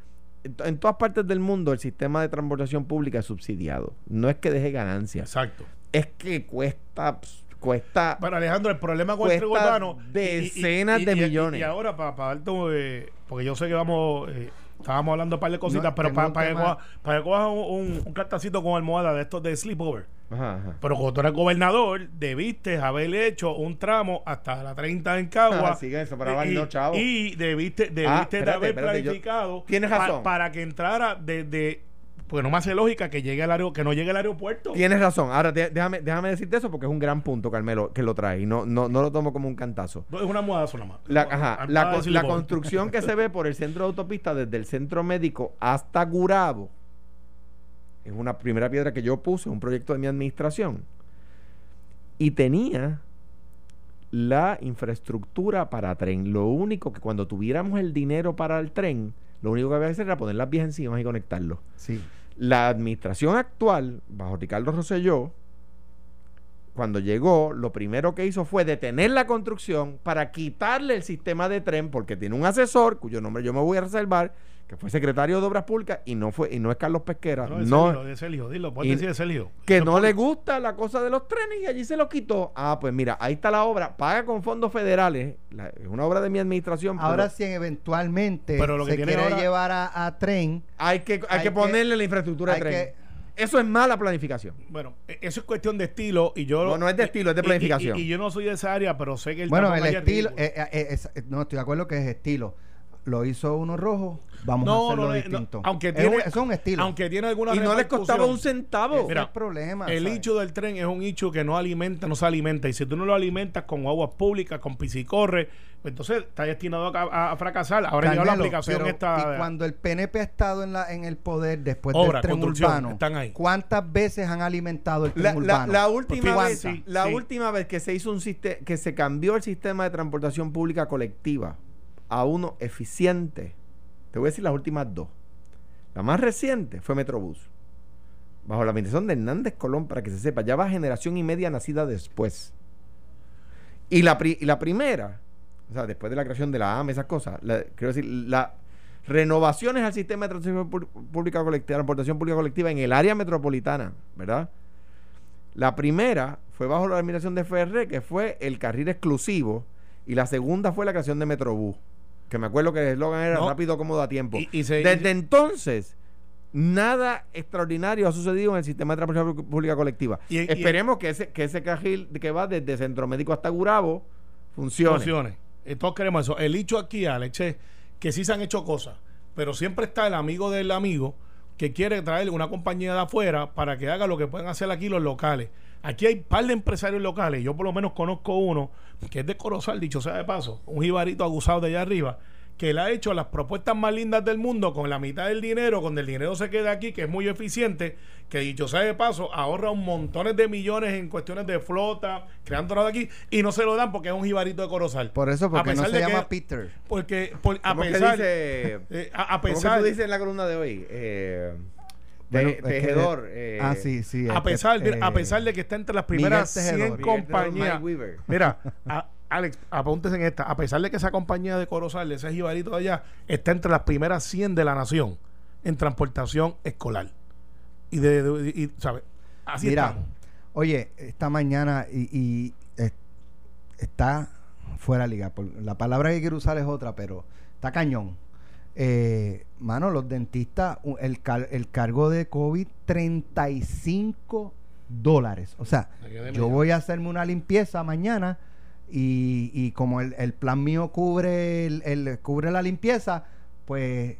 En, to- en todas partes del mundo el sistema de transportación pública es subsidiado. No es que deje ganancias, Exacto. es que cuesta, cuesta Pero Alejandro, el problema con el Cuesta urbano. decenas de millones. Y, ahora, para darte, eh, porque yo sé que vamos, eh, estábamos hablando un par de cositas, No, pero para un que tema- coja- para que cojas un, un, cartacito con almohada de estos de sleepover. Ajá, ajá. Pero cuando tú eres gobernador, debiste haber hecho un tramo hasta la 30 en Cagua. Ah, [laughs] sigue eso, para y, chavo. y debiste, debiste Ah, de haber espérate, yo- planificado Tienes pa- razón. para que entrara desde. Pues no me hace lógica que llegue al aeropuerto, que no llegue al aeropuerto. Tienes razón. Ahora déjame, déjame decirte eso porque es un gran punto, Carmelo, que lo trae. Y no, no, no lo tomo como un cantazo. Es una muda nada más. La, ajá, construcción que se ve por el centro de autopista desde el centro médico hasta Gurabo es una primera piedra que yo puse, un proyecto de mi administración. Y tenía la infraestructura para tren. Lo único que cuando tuviéramos el dinero para el tren, lo único que había que hacer era poner las vías encima y conectarlo. Sí. La administración actual, bajo Ricardo Rosselló, cuando llegó, lo primero que hizo fue detener la construcción para quitarle el sistema de tren, porque tiene un asesor, cuyo nombre yo me voy a reservar, que fue secretario de Obras Públicas y no fue y no es Carlos Pesquera, No, de no, Sergio, de Sergio, dilo, puedes Y- decir de Sergio. que no le gusta la cosa de los trenes y allí se lo quitó. Ah, pues mira, ahí está la obra, paga con fondos federales, la- es una obra de mi administración, Ahora pero si eventualmente Pero lo que se quiere ahora- llevar a, a tren, hay que, hay hay que que- ponerle la infraestructura de tren. que- Eso es mala planificación. Bueno, e- eso es cuestión de estilo y yo... No, no es de estilo, es de y- y- planificación. Y, y yo no soy de esa área, pero sé que el bueno, el es estilo, eh, eh, es- eh, no estoy de acuerdo que es estilo. Lo hizo uno rojo, vamos a No, hacerlo no, no, distinto. aunque Es tiene, un- eso es un estilo. Aunque tiene alguna Y no les costaba un centavo. Ese Mira, es el problema. El ¿sabes? hecho del tren es un hecho que no alimenta, no se alimenta. Y si tú no lo alimentas con aguas públicas, con piscicorre, pues entonces está destinado a, a- a fracasar. Ahora llega la Carmelo, aplicación pero, esta. y cuando el PNP ha estado en, la, en el poder después Obra, del tren urbano, están ahí. ¿cuántas veces han alimentado el tren La, la- urbano? la última Pues vez, sí, la sí. última vez que se hizo un sistema, que se cambió el sistema de transportación pública colectiva a uno eficiente, te voy a decir las últimas dos. La más reciente fue Metrobús. Bajo la administración de Hernández Colón, para que se sepa, ya va generación y media nacida después. Y la, pri- la primera, o sea, después de la creación de la AME, esas cosas, la- quiero decir, las renovaciones al sistema de transportación pública colectiva, transportación pública colectiva en el área metropolitana, ¿verdad? La primera fue bajo la administración de FR, que fue el carril exclusivo, y la segunda fue la creación de Metrobús, que me acuerdo que el eslogan era No. rápido, cómodo, a tiempo. Y- y se- Desde entonces, nada extraordinario ha sucedido en el sistema de transportación pública colectiva. Esperemos que ese que ese carril que va desde Centro Médico hasta Gurabo funcione. funciones. Eh, todos queremos eso. El hecho aquí, Alex, es que sí se han hecho cosas, pero siempre está el amigo del amigo que quiere traer una compañía de afuera para que haga lo que pueden hacer aquí los locales. Aquí hay un par de empresarios locales, yo por lo menos conozco uno que es de Corozal, dicho sea de paso, un jibarito abusado de allá arriba, que le ha hecho las propuestas más lindas del mundo con la mitad del dinero, cuando el dinero se queda aquí, que es muy eficiente, que dicho sea de paso, ahorra un montones de millones en cuestiones de flota, creando nada aquí, y no se lo dan porque es un jibarito de Corozal. Por eso, A porque no pesar se de que- llama Peter. Porque, por- a ¿Cómo que pesar, dice, eh, a, a ¿cómo que pesar tú dices en la columna de hoy? Eh, Bueno, que- tejedor. eh, ah, sí, sí. A eh, a pesar de que está entre las primeras Miguel Tejedor. 100 Miguel Tejedor, compañías. Mira, a- Alex, apúntese en esta. A pesar de que esa compañía de Corozal, de ese jibarito de allá, está entre las primeras 100 de la nación en transportación escolar. Y de, de- y, ¿sabes? Así Mira, estamos. oye, esta mañana y, y, eh, está fuera de liga. Por- la palabra que quiero usar es otra, pero está cañón. Eh, mano, los dentistas, el, car- el cargo de COVID, 35 dólares. O sea, yo voy a hacerme una limpieza mañana y, y como el, el plan mío cubre, el, el- cubre la limpieza, pues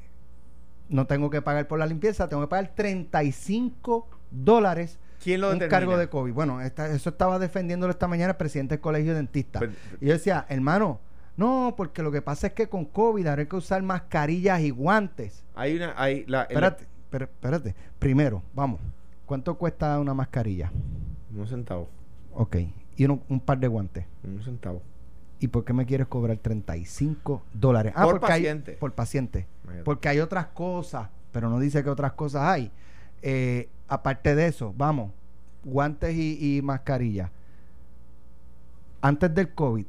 no tengo que pagar por la limpieza, tengo que pagar 35 dólares ¿Quién lo un determina? cargo de COVID. Bueno, esta- eso estaba defendiéndolo esta mañana el presidente del colegio de dentistas. Pues, y yo decía, hermano, no, porque lo que pasa es que con COVID hay que usar mascarillas y guantes. Hay una. Hay la, Espérate, espera- espérate. Primero, vamos. ¿Cuánto cuesta una mascarilla? Un centavo. Ok. Y uno- un par de guantes. Un centavo. ¿Y por qué me quieres cobrar 35 dólares? Por porque hay- paciente. por paciente. Imagínate. Porque hay otras cosas, pero no dice que otras cosas hay. Eh, aparte de eso, vamos, guantes y, y mascarilla. Antes del COVID,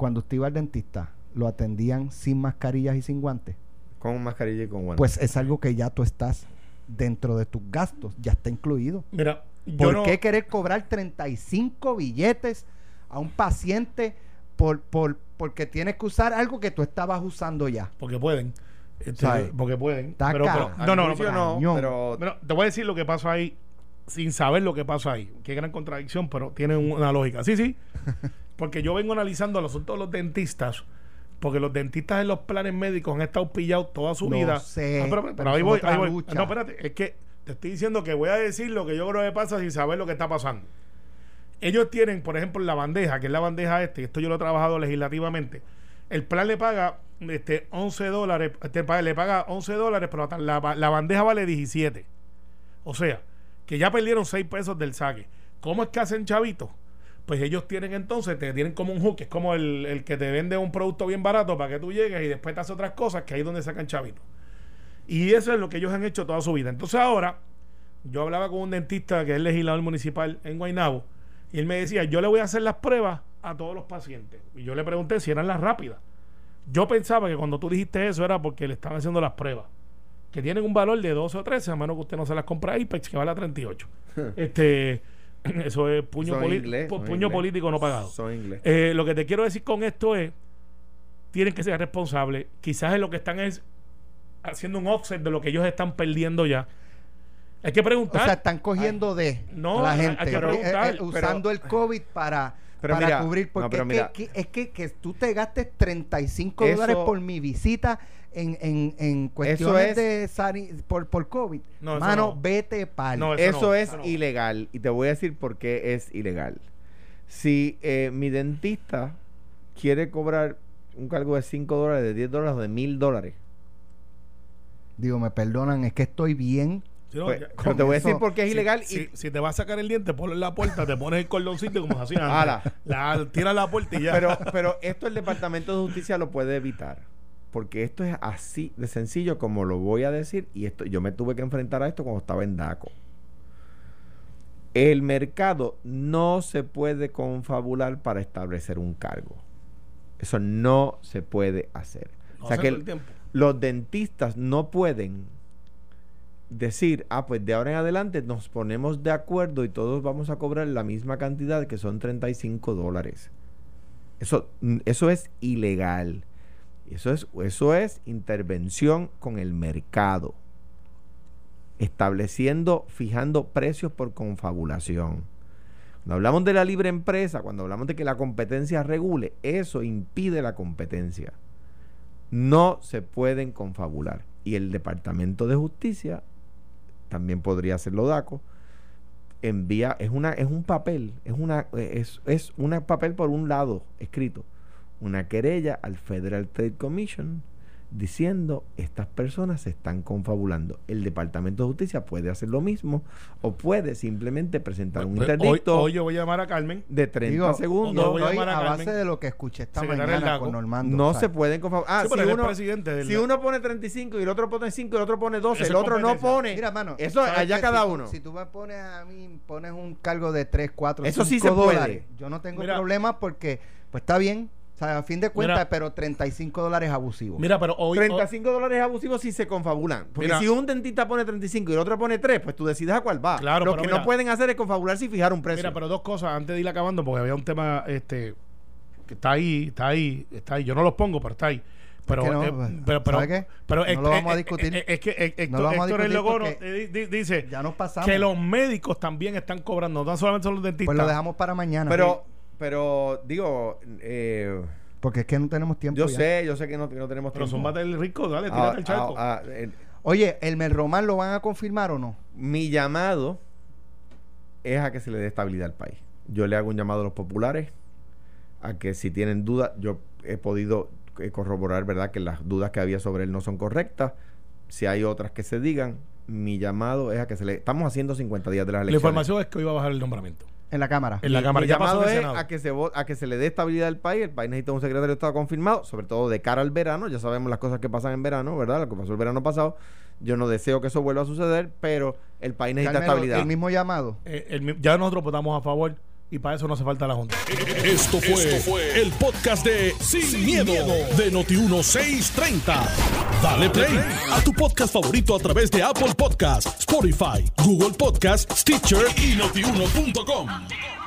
cuando usted iba al dentista, lo atendían sin mascarillas y sin guantes. Con mascarilla y con guantes. Pues es algo que ya tú estás dentro de tus gastos, ya está incluido. Mira, yo ¿Por no- qué querer cobrar 35 billetes a un paciente por, por, porque tienes que usar algo que tú estabas usando ya? Porque pueden. Este, ¿Sabes? porque pueden. Está Pero, caro. pero- no, no, no, pero- pero Bueno, te voy a decir lo que pasó ahí sin saber lo que pasó ahí. Qué gran contradicción, pero tiene una lógica. Sí, sí. [laughs] Porque yo vengo analizando el asunto de los dentistas, porque los dentistas en los planes médicos han estado pillados toda su Lo vida. sé, Ah, pero, pero pero ahí voy, ahí. No, espérate, es que te estoy diciendo que voy a decir lo que yo creo que pasa sin saber lo que está pasando. Ellos tienen, por ejemplo, la bandeja, que es la bandeja este, y esto yo lo he trabajado legislativamente. El plan le paga este, 11 dólares, este, le paga 11 dólares, pero la, la- la bandeja vale 17. O sea, que ya perdieron 6 pesos del saque. ¿Cómo es que hacen chavitos? Pues ellos tienen entonces, te tienen como un hook, que es como el, el que te vende un producto bien barato para que tú llegues y después te hace otras cosas, que ahí es donde sacan chavitos. Y eso es lo que ellos han hecho toda su vida. Entonces ahora, yo hablaba con un dentista que es legislador municipal en Guaynabo, y él me decía, yo le voy a hacer las pruebas a todos los pacientes. Y yo le pregunté si eran las rápidas. Yo pensaba que cuando tú dijiste eso era porque le estaban haciendo las pruebas. Que tienen un valor de 12 o 13, a menos que usted no se las compra a Apex, que vale a 38. [laughs] este, [clears throat] eso es puño, Son poli- inglés, pu- son puño inglés. político no pagado. Inglés. Eh, lo que te quiero decir con esto es, tienen que ser responsables. Quizás es lo que están es haciendo un offset de lo que ellos están perdiendo ya. Hay que O preguntar. sea, están cogiendo de no, la hay- hay gente, que eh, preguntar, eh, usando el COVID para, pero para mira, cubrir. no, Porque pero es, mira. que, que- es que, que tú te gastes 35 Eso- dólares por mi visita en, en, en cuestiones es- de sani- por, por COVID. No, eso Mano, no. vete pal. No, eso Eso no, es eso no. ilegal y te voy a decir por qué es ilegal. Si eh, mi dentista quiere cobrar un cargo de 5 dólares, de 10 dólares o de 1000 dólares, Digo, me perdonan, es que estoy bien. Sí, no, pues, ya- pero te voy a decir por qué es si- ilegal Si, y si te vas a sacar el diente, ponlo en la puerta, te pones el cordoncito como se hacía antes. Ala. La, tira la puerta y ya. pero, pero esto el Departamento de Justicia lo puede evitar. Porque esto es así de sencillo como lo voy a decir. Y esto yo me tuve que enfrentar a esto cuando estaba en DACO. El mercado no se puede confabular para establecer un cargo. Eso no se puede hacer. No o sea que el- los dentistas no pueden decir, ah, pues de ahora en adelante nos ponemos de acuerdo y todos vamos a cobrar la misma cantidad que son 35 dólares. Eso, mm, eso es ilegal. Eso es, eso es intervención con el mercado. Estableciendo, fijando precios por confabulación. Cuando hablamos de la libre empresa, cuando hablamos de que la competencia regule, eso impide la competencia. No se pueden confabular. Y el Departamento de Justicia, también podría hacerlo DACO, envía, es una, es un papel, es una, es, es un papel por un lado escrito, una querella al Federal Trade Commission diciendo estas personas se están confabulando. El Departamento de Justicia puede hacer lo mismo o puede simplemente presentar un Pues, hoy, interdicto hoy yo voy a llamar a Carmen. de 30 Digo, segundos. a Estoy llamar a a Carmen, base de lo que escuché esta mañana con Normando. no o sea, se pueden confabular. Ah, Sí, si, uno, presidente del- si uno pone 35 y el otro pone 5 y el otro pone 12, Eso el otro no pone. Mira, mano, eso ¿sabes allá cada Si uno. Si tú me pones a mí, pones un cargo de 3, 4, Eso sí 5 se puede. Yo no tengo Mira. problema porque, pues está bien. O sea, a fin de cuentas, Mira. pero 35 dólares es abusivo. Mira, pero hoy. 35 dólares abusivos si se confabulan. Porque Mira. si un dentista pone 35 y el otro pone 3, pues tú decides a cuál va. Claro, Lo pero que mira. no pueden hacer es confabularse y fijar un precio. Mira, pero dos cosas antes de ir acabando, porque había un tema este que está ahí, está ahí, está ahí. Yo no los pongo, pero está ahí. Pero, que no, eh, pues, pero, pero, ¿sabe qué? pero No lo vamos a eh, discutir. eh, Es que Héctor, No el Logono, eh, dice ya nos pasamos. que los médicos también están cobrando, no solamente son los dentistas. Pues lo dejamos para mañana. pero, pero digo, eh, Porque es que no tenemos tiempo. yo ya. sé, yo sé que no, que no tenemos Pero tiempo. son el rico, dale, Ah, tírate el charco. ah, ah, el- Oye, ¿el Melromán lo van a confirmar o no? mi llamado es a que se le dé estabilidad al país. Yo le hago un llamado a los populares a que si tienen dudas, yo he podido eh, corroborar, ¿verdad?, que las dudas que había sobre él no son correctas. Si hay otras que se digan, mi llamado es a que se le... Estamos haciendo 50 días de las La elecciones. información es que hoy va a bajar el nombramiento. En la Cámara. En la Cámara. Mi Ya pasó llamado en el es a que, se a que se le dé estabilidad al país. El país necesita un secretario de Estado confirmado, sobre todo de cara al verano. Ya sabemos las cosas que pasan en verano, ¿verdad? Lo que pasó el verano pasado. Yo no deseo que eso vuelva a suceder, pero el país necesita Carmelo, estabilidad. el mismo llamado. Eh, el ya nosotros votamos a favor y para eso no hace falta la Junta. Esto fue, el podcast de Sin, miedo, de Noti1630. Dale play a tu podcast favorito a través de Apple Podcasts, Spotify, Google Podcasts, Stitcher y notiuno.com.